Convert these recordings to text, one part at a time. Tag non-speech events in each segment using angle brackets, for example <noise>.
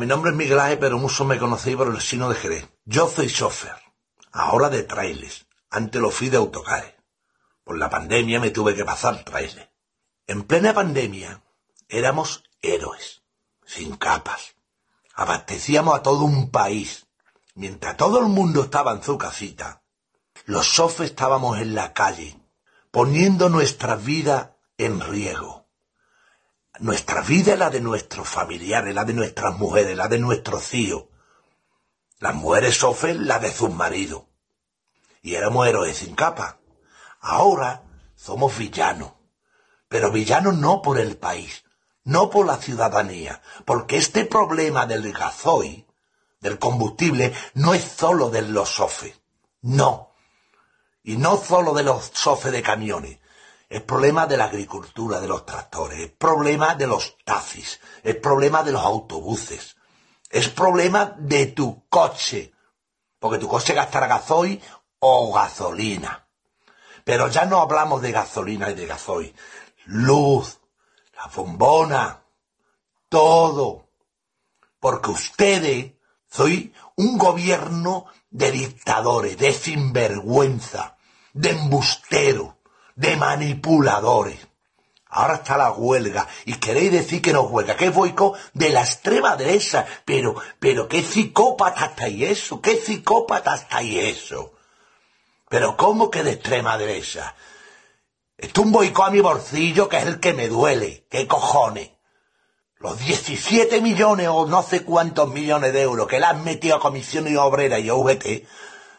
Mi nombre es Miguel Ángel, pero muchos me conocéis por el signo de Jerez. Yo soy chofer, ahora de trailers. Antes lo fui de autocares. Por la pandemia me tuve que pasar trailers. En plena pandemia éramos héroes, sin capas. Abastecíamos a todo un país. Mientras todo el mundo estaba en su casita, los chofes estábamos en la calle, poniendo nuestra vida en riesgo nuestra vida es la de nuestros familiares, la de nuestras mujeres, la de nuestros hijos. Las mujeres sufren la de sus maridos. Y éramos héroes sin capa. Ahora somos villanos. Pero villanos no por el país, no por la ciudadanía, porque este problema del gasoil, del combustible, no es solo de los sofes. No. Y no solo de los sofes de camiones es problema de la agricultura, de los tractores, es problema de los taxis, es problema de los autobuses, es problema de tu coche, porque tu coche gastará gasoil o gasolina. Pero ya no hablamos de gasolina y de gasoil. Luz, la bombona, todo. Porque ustedes soy un gobierno de dictadores, de sinvergüenza, de embustero de manipuladores. Ahora está la huelga y queréis decir que no huelga, que es boicot de la extrema derecha, pero, pero qué psicópata está y eso, qué psicópata está y eso. Pero ¿cómo que de extrema derecha? Esto es un boicot a mi bolsillo que es el que me duele, qué cojones. Los 17 millones o no sé cuántos millones de euros que le han metido a Comisión y Obrera y a UGT,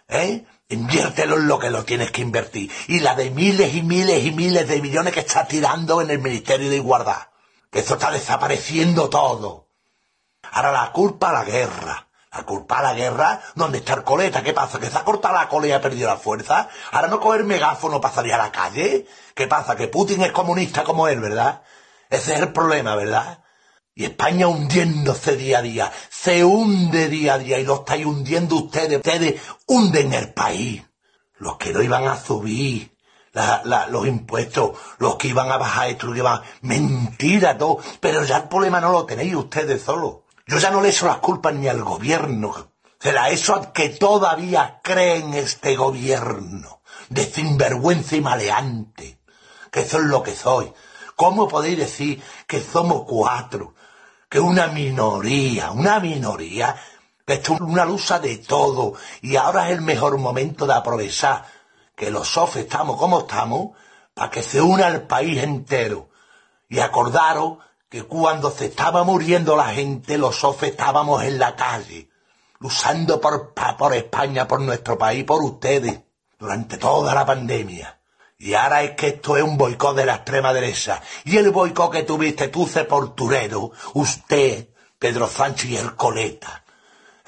¿eh? Inviértelo en lo que lo tienes que invertir. Y la de miles y miles y miles de millones que está tirando en el Ministerio de Igualdad. Que eso está desapareciendo todo. Ahora la culpa a la guerra. La culpa a la guerra, ¿dónde está el coleta? ¿Qué pasa? ¿Que se ha cortado la cola y ha perdido la fuerza? ¿Ahora no coger megáfono para salir a la calle? ¿Qué pasa? ¿Que Putin es comunista como él, verdad? Ese es el problema, ¿verdad? Y España hundiéndose día a día, se hunde día a día y lo estáis hundiendo ustedes. Ustedes hunden el país. Los que no iban a subir los impuestos, los que iban a bajar esto, los que iban... Mentira todo. Pero ya el problema no lo tenéis ustedes solo. Yo ya no le echo las culpas ni al gobierno. Se la echo al que todavía cree en este gobierno. De sinvergüenza y maleante. Que es lo que soy. ¿Cómo podéis decir que somos cuatro? Que una minoría, una minoría, que es una lucha de todo y ahora es el mejor momento de aprovechar que los sofes estamos como estamos para que se una el país entero. Y acordaros que cuando se estaba muriendo la gente, los sofes estábamos en la calle, luchando por, por España, por nuestro país, por ustedes, durante toda la pandemia. Y ahora es que esto es un boicot de la extrema derecha. Y el boicot que tuviste tú, Ceporturero, usted, Pedro Sánchez y el Coleta,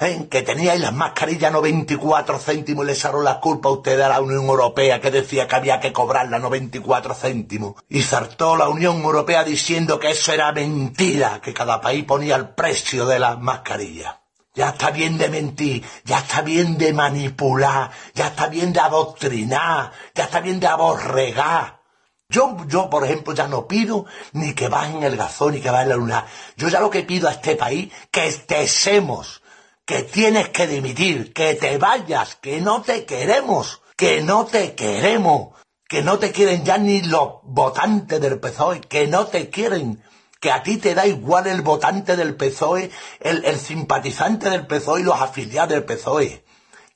¿eh? que teníais las mascarillas 94 céntimos y le echaron la culpa a ustedes a la Unión Europea que decía que había que cobrarla 94 céntimos. Y saltó la Unión Europea diciendo que eso era mentira, que cada país ponía el precio de las mascarillas. Ya está bien de mentir, ya está bien de manipular, ya está bien de adoctrinar, ya está bien de aborregar. Yo, yo, por ejemplo, ya no pido ni que bajen el gazón ni que bajen la luna. Yo ya lo que pido a este país, que estesemos, que tienes que dimitir, que te vayas, que no te queremos, que no te queremos, que no te quieren ya ni los votantes del PSOE, que no te quieren que a ti te da igual el votante del PSOE, el, simpatizante del PSOE y los afiliados del PSOE.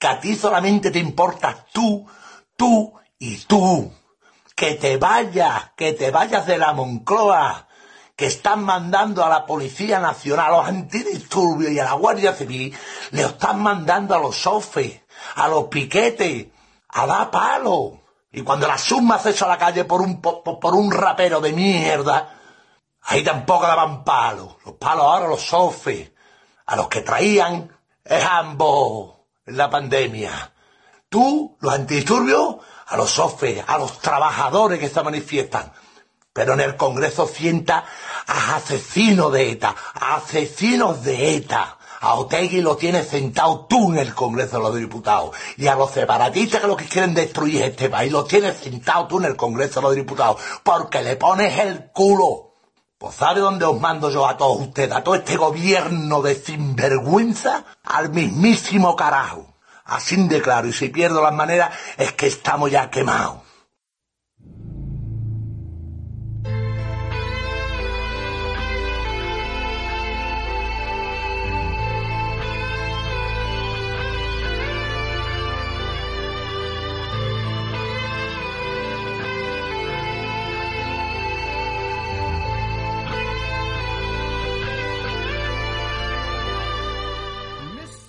Que a ti solamente te importa tú, tú y tú. Que te vayas, que te vayas de la Moncloa, que están mandando a la Policía Nacional, a los antidisturbios y a la Guardia Civil, le están mandando a los sofes, a los piquetes, a dar palo. Y cuando la suma se a la calle por un, por un rapero de mierda, Ahí tampoco daban palos. Los palos ahora los sofes. A los que traían es ambos en la pandemia. Tú, los antidisturbios, a los sofes, a los trabajadores que se manifiestan. Pero en el Congreso sienta a asesinos de ETA, asesinos de ETA. A Otegui lo tienes sentado tú en el Congreso de los Diputados. Y a los separatistas que lo que quieren destruir este país, lo tienes sentado tú en el Congreso de los Diputados. Porque le pones el culo Pues ¿sabe dónde os mando yo a todos ustedes, a todo este gobierno de sinvergüenza? Al mismísimo carajo. Así de claro, y si pierdo las maneras es que estamos ya quemados.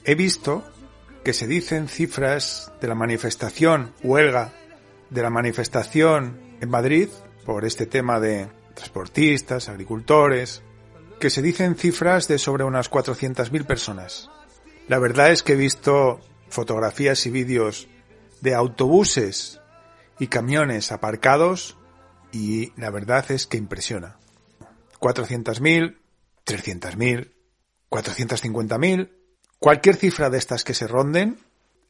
He visto que se dicen cifras de la manifestación huelga, de la manifestación en Madrid por este tema de transportistas, agricultores, que se dicen cifras de sobre unas 400.000 personas. La verdad es que he visto fotografías y vídeos de autobuses y camiones aparcados y la verdad es que impresiona. 400.000, 300.000, 450.000, Cualquier cifra de estas que se ronden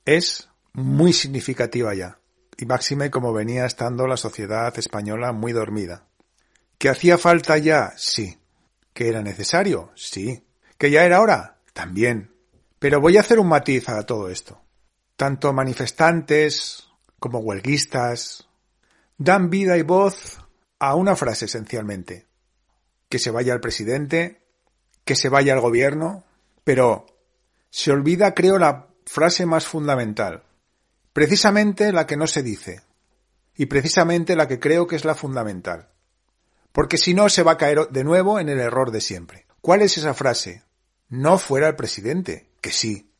es muy significativa ya, y máxime como venía estando la sociedad española muy dormida. ¿Que hacía falta ya? Sí. ¿Que era necesario? Sí. ¿Que ya era hora? También. Pero voy a hacer un matiz a todo esto. Tanto manifestantes como huelguistas dan vida y voz a una frase esencialmente. Que se vaya el presidente, que se vaya el gobierno, pero se olvida, creo, la frase más fundamental, precisamente la que no se dice, y precisamente la que creo que es la fundamental. Porque si no, se va a caer de nuevo en el error de siempre. ¿Cuál es esa frase? No fuera el presidente, que sí.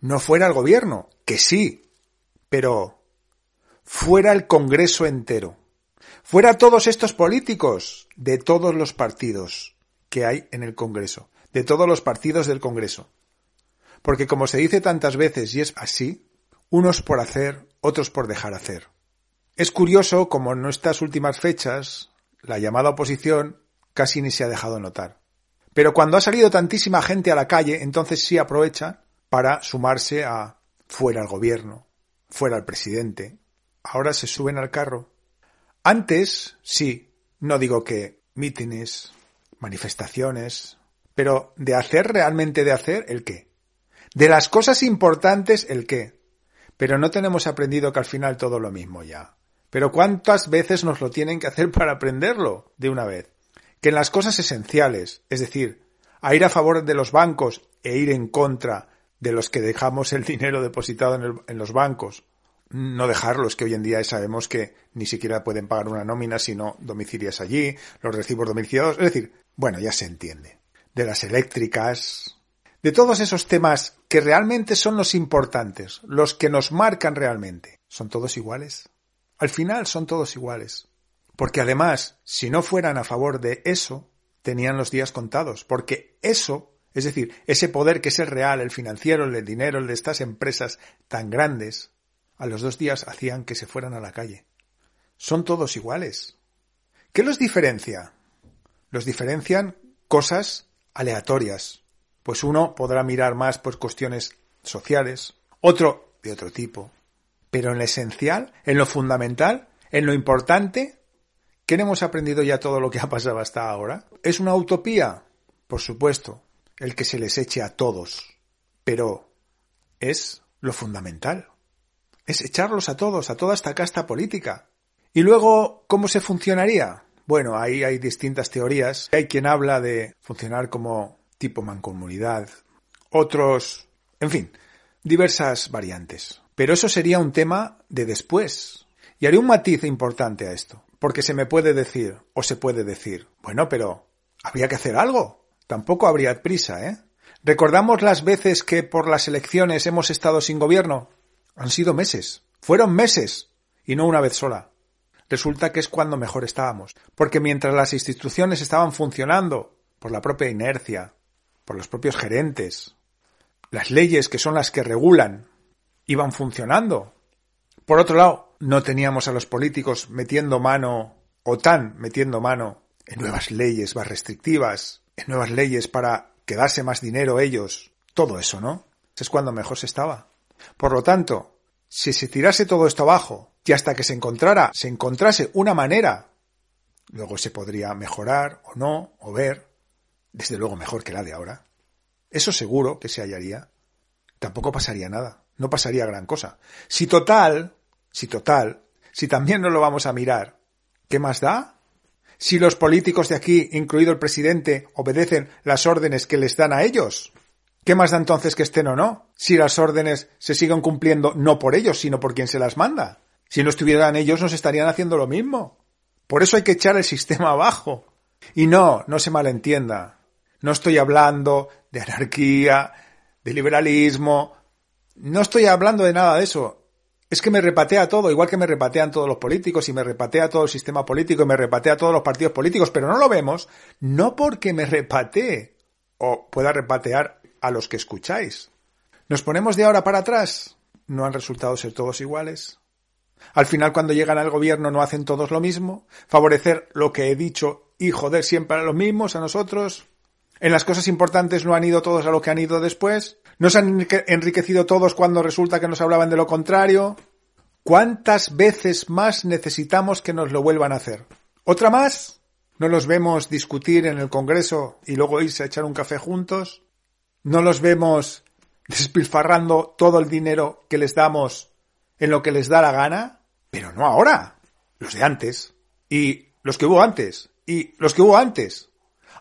No fuera el gobierno, que sí. Pero fuera el Congreso entero. Fuera todos estos políticos de todos los partidos que hay en el Congreso, de todos los partidos del Congreso. Porque como se dice tantas veces y es así, unos por hacer, otros por dejar hacer. Es curioso como en estas últimas fechas la llamada oposición casi ni se ha dejado notar. Pero cuando ha salido tantísima gente a la calle, entonces sí aprovecha para sumarse a fuera el gobierno, fuera el presidente. Ahora se suben al carro. Antes, sí, no digo que mítines, manifestaciones, pero de hacer realmente de hacer el qué. De las cosas importantes, el qué. Pero no tenemos aprendido que al final todo lo mismo ya. Pero ¿cuántas veces nos lo tienen que hacer <laughs> para aprenderlo de una vez? Que en las cosas esenciales, es decir, a ir a favor de los bancos e ir en contra de los que dejamos el <laughs> dinero depositado en, en los bancos, no dejarlos, que hoy en día sabemos que ni siquiera pueden pagar una nómina si no domicilias allí, los recibos domiciliados, es decir, bueno, ya se entiende. De las eléctricas, de todos esos temas que realmente son los importantes, los que nos marcan realmente, ¿son todos iguales? Al final son todos iguales. Porque además, si no fueran a favor de eso, tenían los días contados. Porque eso, es decir, ese poder que es el real, el financiero, el dinero, el de estas empresas tan grandes, a los dos días hacían que se fueran a la calle. Son todos iguales. ¿Qué los diferencia? Los diferencian cosas aleatorias, pues uno podrá mirar más por cuestiones sociales, otro de otro tipo. Pero en lo esencial, en lo fundamental, en lo importante, ¿qué hemos aprendido ya todo lo que ha pasado hasta ahora? ¿Es una utopía? Por supuesto, el que se les eche a todos. Pero es lo fundamental. Es echarlos a todos, a toda esta casta política. Y luego, ¿cómo se funcionaría? Bueno, ahí hay distintas teorías. Hay quien habla de funcionar como tipo mancomunidad, otros, en fin, diversas variantes. Pero eso sería un tema de después. Y haré un matiz importante a esto, porque se me puede decir, o se puede decir, bueno, pero habría que hacer algo. Tampoco habría prisa, ¿eh? ¿Recordamos las veces que por las elecciones hemos estado sin gobierno? Han sido meses. Fueron meses. Y no una vez sola. Resulta que es cuando mejor estábamos. Porque mientras las instituciones estaban funcionando, por la propia inercia, por los propios gerentes. Las leyes que son las que regulan iban funcionando. Por otro lado, no teníamos a los políticos metiendo mano o tan metiendo mano en nuevas leyes más restrictivas, en nuevas leyes para quedarse más dinero ellos. Todo eso, ¿no? Es cuando mejor se estaba. Por lo tanto, si se tirase todo esto abajo y hasta que se encontrara, se encontrase una manera Luego se podría mejorar o no, o ver, desde luego mejor que la de ahora. Eso seguro que se hallaría. Tampoco pasaría nada, no pasaría gran cosa. Si total, si total, si también no lo vamos a mirar, ¿qué más da? Si los políticos de aquí, incluido el presidente, obedecen las órdenes que les dan a ellos. ¿Qué más da entonces que estén o no? Si las órdenes se siguen cumpliendo no por ellos, sino por quien se las manda. Si no estuvieran ellos, nos estarían haciendo lo mismo. Por eso hay que echar el <laughs> sistema abajo. Y no, no se malentienda. No estoy hablando de anarquía, de liberalismo. No estoy hablando de nada de eso. Es que me repatea todo, igual que me repatean todos los políticos y me repatea todo el sistema político y me repatea todos los partidos políticos, pero no lo vemos, no porque me repatee o pueda repatear a los que escucháis. ¿Nos ponemos de ahora para atrás? ¿No han resultado ser todos iguales? Al final, cuando llegan al gobierno, no hacen todos lo mismo. Favorecer lo que he dicho y joder siempre a los mismos, a nosotros. En las cosas importantes no han ido todos a lo que han ido después. No se han enriquecido todos cuando resulta que nos hablaban de lo contrario. ¿Cuántas veces más necesitamos que nos lo vuelvan a hacer? ¿Otra más? ¿No los vemos discutir en el Congreso y luego irse a echar un café juntos? ¿No los vemos despilfarrando todo el dinero que les damos en lo que les da la gana? Pero no ahora. Los de antes. Y los que hubo antes. Y los que hubo antes.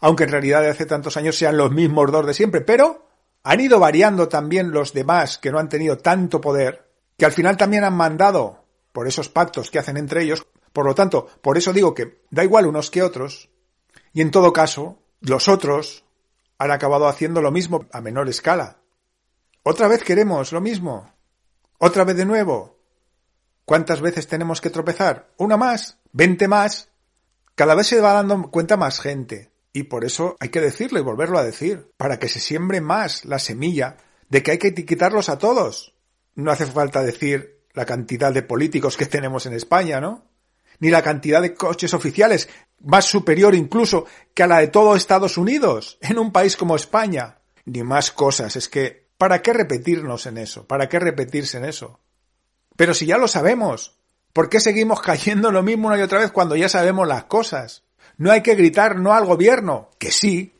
Aunque en realidad de hace tantos años sean los mismos dos de siempre. Pero han ido variando también los demás que no han tenido tanto poder. Que al final también han mandado por esos pactos que hacen entre ellos. Por lo tanto, por eso digo que da igual unos que otros. Y en todo caso, los otros han acabado haciendo lo mismo a menor escala. Otra vez queremos lo mismo. Otra vez de nuevo. ¿Cuántas veces tenemos que tropezar? ¿Una más? ¿Veinte más? Cada vez se va dando cuenta más gente. Y por eso hay que decirlo y volverlo a decir, para que se siembre más la semilla de que hay que etiquetarlos a todos. No hace falta decir la cantidad de políticos que tenemos en España, ¿no? Ni la cantidad de coches oficiales, más superior incluso que a la de todo Estados Unidos, en un país como España. Ni más cosas, es que, ¿para qué repetirnos en eso? ¿Para qué repetirse en eso? Pero si ya lo sabemos, ¿por qué seguimos <laughs> cayendo lo mismo una y otra vez cuando ya sabemos las cosas? No hay que gritar no al gobierno, que sí,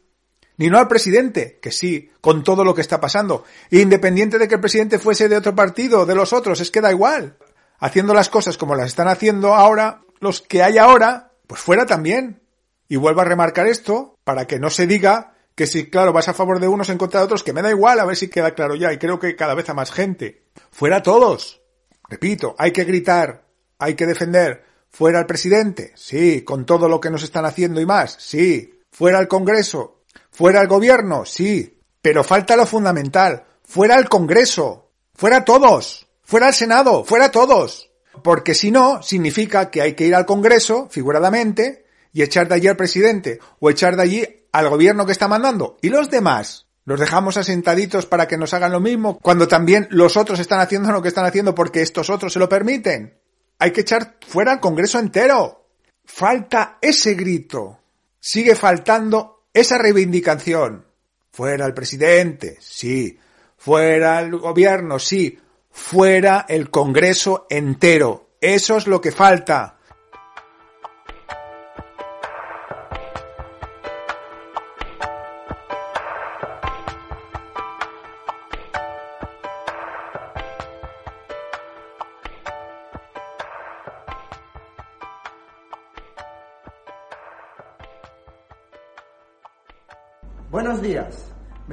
ni no al presidente, que sí, con todo lo que está pasando. Independiente de que el presidente fuese de otro partido, de los otros, es que da igual. Haciendo las cosas como las están haciendo ahora, los que hay ahora, pues fuera también. Y vuelvo a remarcar esto para que no se diga que si, claro, vas a favor de unos en contra de otros, que me da igual, a ver si queda claro ya, y creo que cada vez a más gente. Fuera todos. Repito, hay que gritar, hay que defender. Fuera el presidente, sí, con todo lo que nos están haciendo y más, sí. Fuera el Congreso, fuera el gobierno, sí. Pero falta lo fundamental, fuera el Congreso, fuera todos, fuera el Senado, fuera todos porque si no, significa que hay que ir al Congreso, figuradamente, y echar de allí al presidente, o echar de allí al gobierno que está mandando. ¿Y los demás? ¿Los dejamos asentaditos para que nos hagan lo mismo, cuando también los otros están haciendo lo que están haciendo porque estos otros se lo permiten? Hay que echar fuera al Congreso entero. Falta ese grito. Sigue faltando esa reivindicación. Fuera el presidente, sí. Fuera el gobierno, sí fuera el Congreso entero. Eso es lo que falta.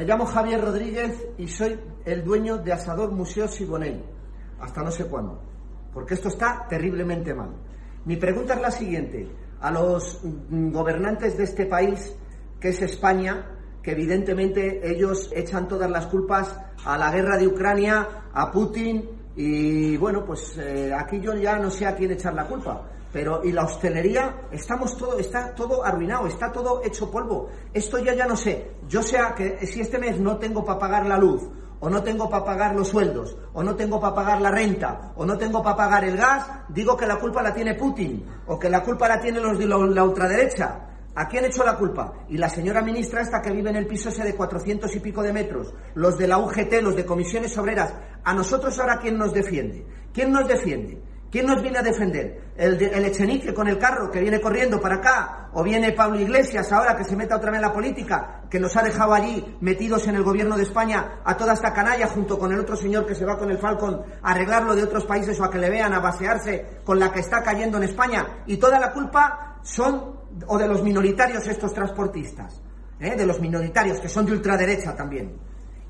Me llamo Javier Rodríguez y soy el dueño de Asador Museo Siboney. Hasta no sé cuándo. Porque esto está terriblemente mal. Mi pregunta es la siguiente. A los gobernantes de este país, que es España, que evidentemente ellos echan todas las culpas a la guerra de Ucrania, a Putin, y bueno, pues eh, aquí yo ya no sé a quién echar la culpa pero y la hostelería estamos todo está todo arruinado está todo hecho polvo esto ya ya no sé yo sea que si este mes no tengo para pagar la luz o no tengo para pagar los sueldos o no tengo para pagar la renta o no tengo para pagar el gas digo que la culpa la tiene Putin o que la culpa la tienen los de la ultraderecha ¿A quién hecho la culpa? Y la señora ministra esta que vive en el piso ese de 400 y pico de metros, los de la UGT, los de comisiones obreras, ¿a nosotros ahora quién nos defiende? ¿Quién nos defiende? ¿Quién nos viene a defender? ¿El, el Echenique con el carro que viene corriendo para acá? ¿O viene Pablo Iglesias ahora que se meta otra vez en la política? Que nos ha dejado allí metidos en el gobierno de España a toda esta canalla junto con el otro señor que se va con el Falcon a arreglarlo de otros países o a que le vean a basearse con la que está cayendo en España. Y toda la culpa son o de los minoritarios estos transportistas. ¿eh? De los minoritarios que son de ultraderecha también.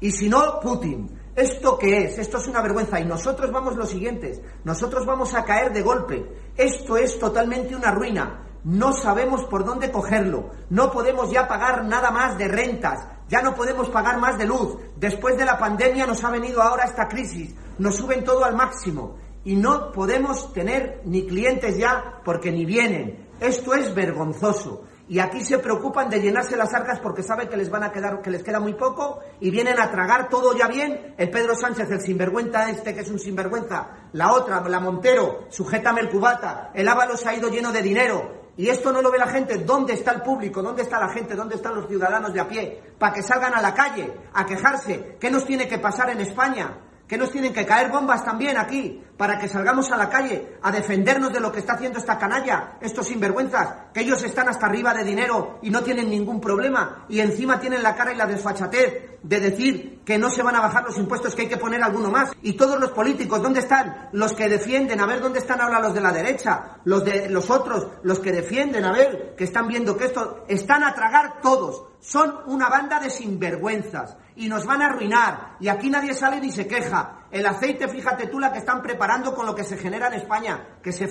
Y si no, Putin. ¿Esto qué es? Esto es una vergüenza. Y nosotros vamos los siguientes. Nosotros vamos a caer de golpe. Esto es totalmente una ruina. No sabemos por dónde cogerlo. No podemos ya pagar nada más de rentas. Ya no podemos pagar más de luz. Después de la pandemia nos ha venido ahora esta crisis. Nos suben todo al máximo. Y no podemos tener ni clientes ya porque ni vienen. Esto es vergonzoso y aquí se preocupan de llenarse las arcas porque saben que les van a quedar, que les queda muy poco y vienen a tragar todo ya bien. El Pedro Sánchez, el sinvergüenza este que es un sinvergüenza, la otra, la Montero, sujétame el cubata, el Ábalos ha ido lleno de dinero. Y esto no lo ve la gente. ¿Dónde está el público? ¿Dónde está la gente? ¿Dónde están los ciudadanos de a pie? Para que salgan a la calle, a quejarse. ¿Qué nos tiene que pasar en España? Que nos tienen que caer bombas también aquí, para que salgamos a la calle a defendernos de lo que está haciendo esta canalla, estos sinvergüenzas, que ellos están hasta arriba de dinero y no tienen ningún problema, y encima tienen la cara y la desfachatez de decir que no se van a bajar los impuestos, que hay que poner alguno más. Y todos los políticos, ¿dónde están? Los que defienden, a ver dónde están ahora los de la derecha, los de los otros, los que defienden, a ver, que están viendo que esto, están a tragar todos. Son una banda de sinvergüenzas y nos van a arruinar. Y aquí nadie sale ni se queja. El aceite, fíjate tú la que están preparando con lo que se genera en España, que se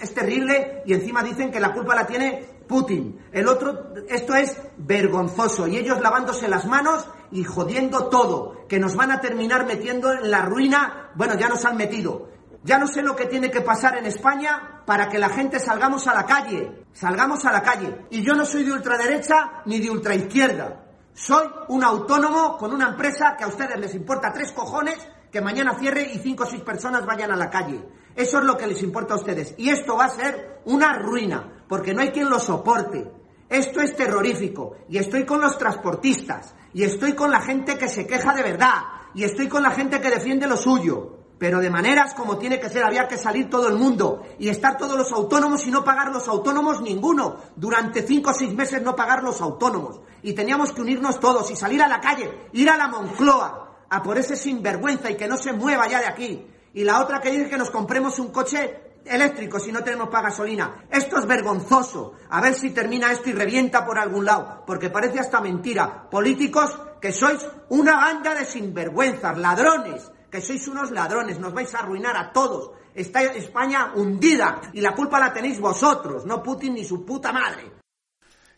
es terrible y encima dicen que la culpa la tiene Putin. El otro, esto es vergonzoso y ellos lavándose las manos y jodiendo todo, que nos van a terminar metiendo en la ruina. Bueno, ya nos han metido. Ya no sé lo que tiene que pasar en España para que la gente salgamos a la calle, salgamos a la calle. Y yo no soy de ultraderecha ni de ultraizquierda. Soy un autónomo con una empresa que a ustedes les importa tres cojones que mañana cierre y cinco o seis personas vayan a la calle. Eso es lo que les importa a ustedes. Y esto va a ser una ruina, porque no hay quien lo soporte. Esto es terrorífico. Y estoy con los transportistas. Y estoy con la gente que se queja de verdad. Y estoy con la gente que defiende lo suyo pero de maneras como tiene que ser, había que salir todo el mundo y estar todos los autónomos y no pagar los autónomos ninguno. Durante cinco o seis meses no pagar los autónomos. Y teníamos que unirnos todos y salir a la calle, ir a la Moncloa, a por ese sinvergüenza y que no se mueva ya de aquí. Y la otra que dice que nos compremos un coche eléctrico si no tenemos para gasolina. Esto es vergonzoso. A ver si termina esto y revienta por algún lado, porque parece hasta mentira. Políticos que sois una banda de sinvergüenzas, ladrones, que sois unos ladrones, nos vais a arruinar a todos. Está España hundida y la culpa la tenéis vosotros, no Putin ni su puta madre.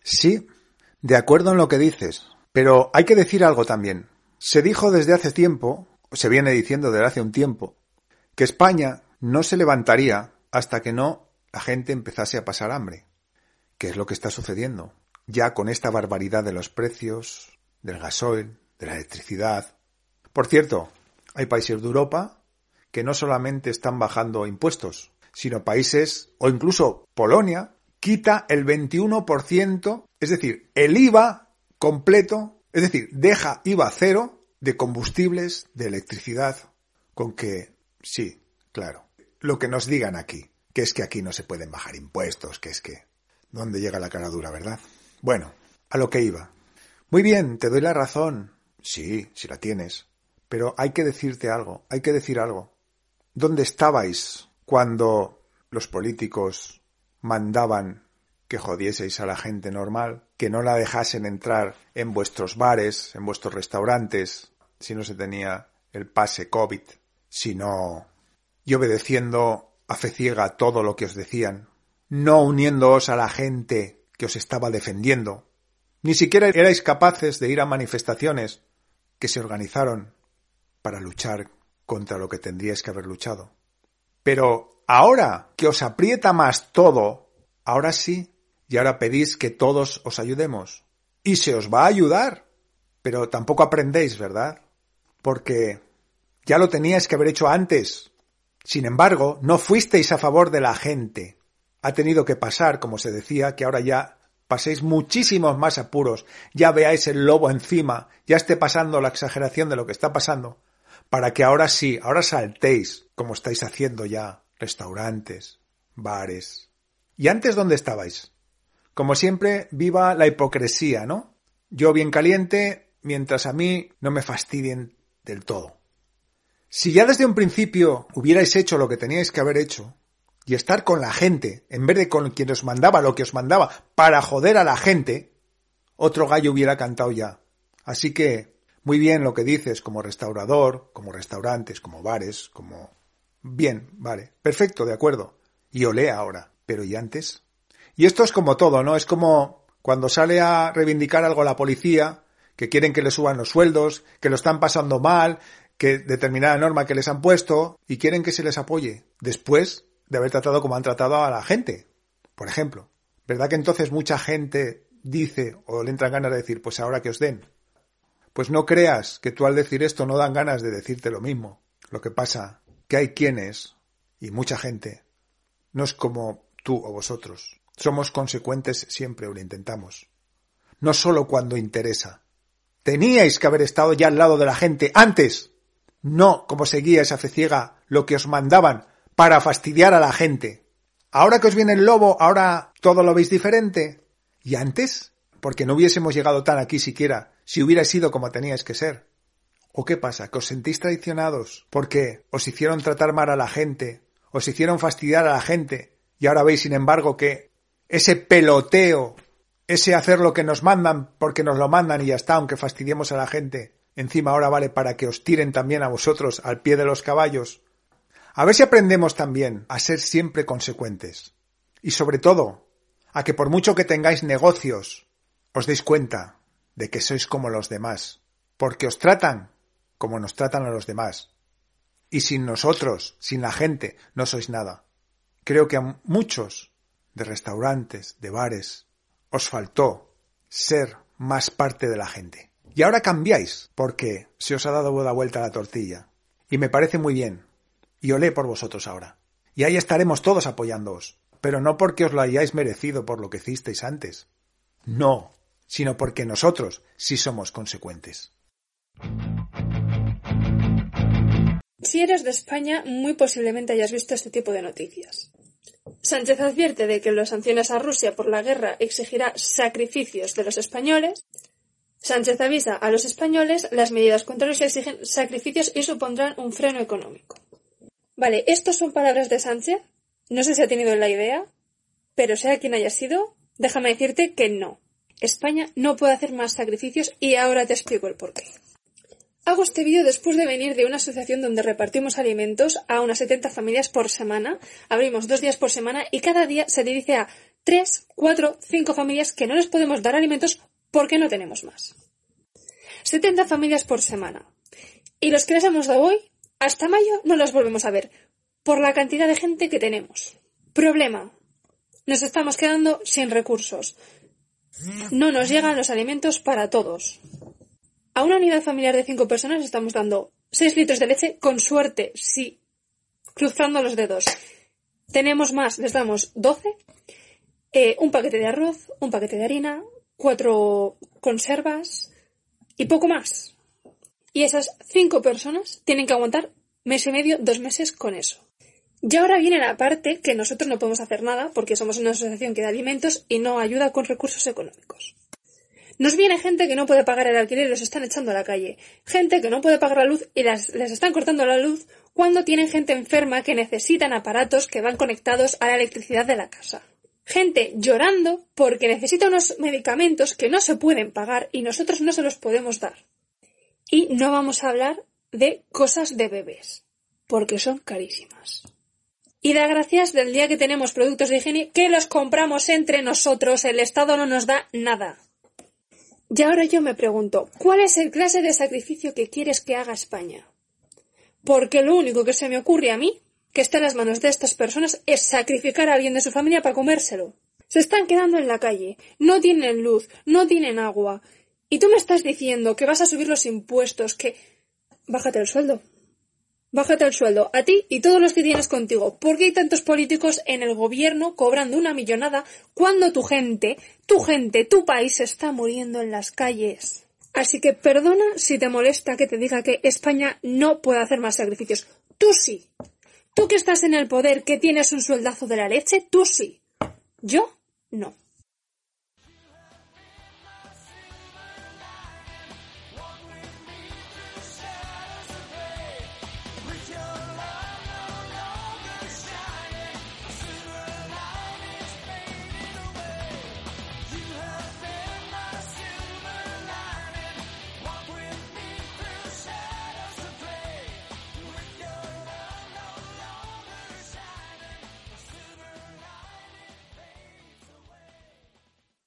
Sí, de acuerdo en lo que dices, pero hay que decir algo también. Se dijo desde hace tiempo, o se viene diciendo desde hace un tiempo, que España no se levantaría hasta que no la gente empezase a pasar hambre, que es lo que está sucediendo, ya con esta barbaridad de los precios, del gasoil, de la electricidad. Por cierto, hay países de Europa que no solamente están bajando impuestos, sino países, o incluso Polonia, quita el 21%, es decir, el IVA completo, es decir, deja IVA cero de combustibles, de electricidad, con que, sí, claro, lo que nos digan aquí, que es que aquí no se pueden bajar impuestos, que es que, ¿dónde llega la cara dura, verdad? Bueno, a lo que iba. Muy bien, te doy la razón. Sí, si la tienes. Pero hay que decirte algo, hay que decir algo. ¿Dónde estabais cuando los políticos mandaban que jodieseis a la gente normal, que no la dejasen entrar en vuestros bares, en vuestros restaurantes, si no se tenía el pase COVID, sino y obedeciendo a fe ciega todo lo que os decían, no uniéndoos a la gente que os estaba defendiendo. Ni siquiera erais capaces de ir a manifestaciones que se organizaron para luchar contra lo que tendríais que haber luchado. Pero ahora que os aprieta más todo, ahora sí, y ahora pedís que todos os ayudemos. Y se os va a ayudar. Pero tampoco aprendéis, ¿verdad? Porque ya lo teníais que haber hecho antes. Sin embargo, no fuisteis a favor de la gente. Ha tenido que pasar, como se decía, que ahora ya paséis muchísimos más apuros, ya veáis el lobo encima, ya esté pasando la exageración de lo que está pasando, para que ahora sí, ahora saltéis, como estáis haciendo ya, restaurantes, bares. ¿Y antes dónde estabais? Como siempre, viva la hipocresía, ¿no? Yo bien caliente, mientras a mí no me fastidien del todo. Si ya desde un principio hubierais hecho lo que teníais que haber hecho, y estar con la gente, en vez de con quien os mandaba lo que os mandaba, para joder a la gente, otro gallo hubiera cantado ya. Así que, muy bien lo que dices como restaurador, como restaurantes, como bares, como... Bien, vale, perfecto, de acuerdo. Y olé ahora. Pero ¿y antes? Y esto es como todo, ¿no? Es como cuando sale a reivindicar algo la policía, que quieren que le suban los sueldos, que lo están pasando mal, que determinada norma que les han puesto, y quieren que se les apoye. Después de haber tratado como han tratado a la gente, por ejemplo. ¿Verdad que entonces mucha gente dice o le entran ganas de decir, pues ahora que os den? Pues no creas que tú al decir esto no dan ganas de decirte lo mismo. Lo que pasa que hay quienes, y mucha gente, no es como tú o vosotros. Somos consecuentes siempre o lo intentamos. No solo cuando interesa. Teníais que haber estado ya al lado de la gente antes. No como seguía esa fe ciega lo que os mandaban para fastidiar a la gente. Ahora que os viene el lobo, ahora todo lo veis diferente. ¿Y antes? Porque no hubiésemos llegado tan aquí siquiera si hubiera sido como teníais que ser. ¿O qué pasa? ¿Que os sentís traicionados? Porque os hicieron tratar mal a la gente, os hicieron fastidiar a la gente, y ahora veis, sin embargo, que ese peloteo, ese hacer lo que nos mandan porque nos lo mandan y ya está, aunque fastidiemos a la gente, encima ahora vale para que os tiren también a vosotros al pie de los caballos. A ver si aprendemos también a ser siempre consecuentes. Y sobre todo, a que por mucho que tengáis negocios, os deis cuenta de que sois como los demás, porque os tratan como nos tratan a los demás. Y sin nosotros, sin la gente, no sois nada. Creo que a muchos de restaurantes, de bares, os faltó ser más parte de la gente. Y ahora cambiáis, porque se os ha dado la vuelta la tortilla. Y me parece muy bien, y olé por vosotros ahora. Y ahí estaremos todos apoyándoos, pero no porque os lo hayáis merecido por lo que hicisteis antes. No, sino porque nosotros sí somos consecuentes. Si eres de España, muy posiblemente hayas visto este tipo de noticias. Sánchez advierte de que las sanciones a Rusia por la guerra exigirá sacrificios de los españoles. Sánchez avisa a los españoles las medidas contra Rusia exigen sacrificios y supondrán un freno económico. Vale, ¿estos son palabras de Sánchez? No sé si ha tenido la idea, pero sea quien haya sido, déjame decirte que no. España no puede hacer más sacrificios y ahora te explico el porqué. Hago este vídeo después de venir de una asociación donde repartimos alimentos a unas 70 familias por semana. Abrimos dos días por semana y cada día se dirige a 3, 4, 5 familias que no les podemos dar alimentos porque no tenemos más. 70 familias por semana. Y los que les hemos dado hoy hasta mayo no los volvemos a ver, por la cantidad de gente que tenemos. Problema. Nos estamos quedando sin recursos. No nos llegan los alimentos para todos. A una unidad familiar de cinco personas estamos dando 6 litros de leche, con suerte, sí, cruzando los dedos. Tenemos más, les damos 12, eh, un paquete de arroz, un paquete de harina, cuatro conservas y poco más. Y esas cinco personas tienen que aguantar mes y medio, dos meses con eso. Y ahora viene la parte que nosotros no podemos hacer nada porque somos una asociación que da alimentos y no ayuda con recursos económicos. Nos viene gente que no puede pagar el alquiler y los están echando a la calle. Gente que no puede pagar la luz y les están cortando la luz cuando tienen gente enferma que necesitan aparatos que van conectados a la electricidad de la casa. Gente llorando porque necesita unos medicamentos que no se pueden pagar y nosotros no se los podemos dar. Y no vamos a hablar de cosas de bebés, porque son carísimas. Y da gracias del día que tenemos productos de higiene que los compramos entre nosotros, el Estado no nos da nada. Y ahora yo me pregunto, ¿cuál es el clase de sacrificio que quieres que haga España? Porque lo único que se me ocurre a mí, que está en las manos de estas personas, es sacrificar a alguien de su familia para comérselo. Se están quedando en la calle, no tienen luz, no tienen agua, y tú me estás diciendo que vas a subir los impuestos, que... Bájate el sueldo. Bájate el sueldo a ti y todos los que tienes contigo. ¿Por qué hay tantos políticos en el gobierno cobrando una millonada cuando tu gente, tu gente, tu país está muriendo en las calles? Así que perdona si te molesta que te diga que España no puede hacer más sacrificios. Tú sí. Tú que estás en el poder, que tienes un sueldazo de la leche, tú sí. Yo no.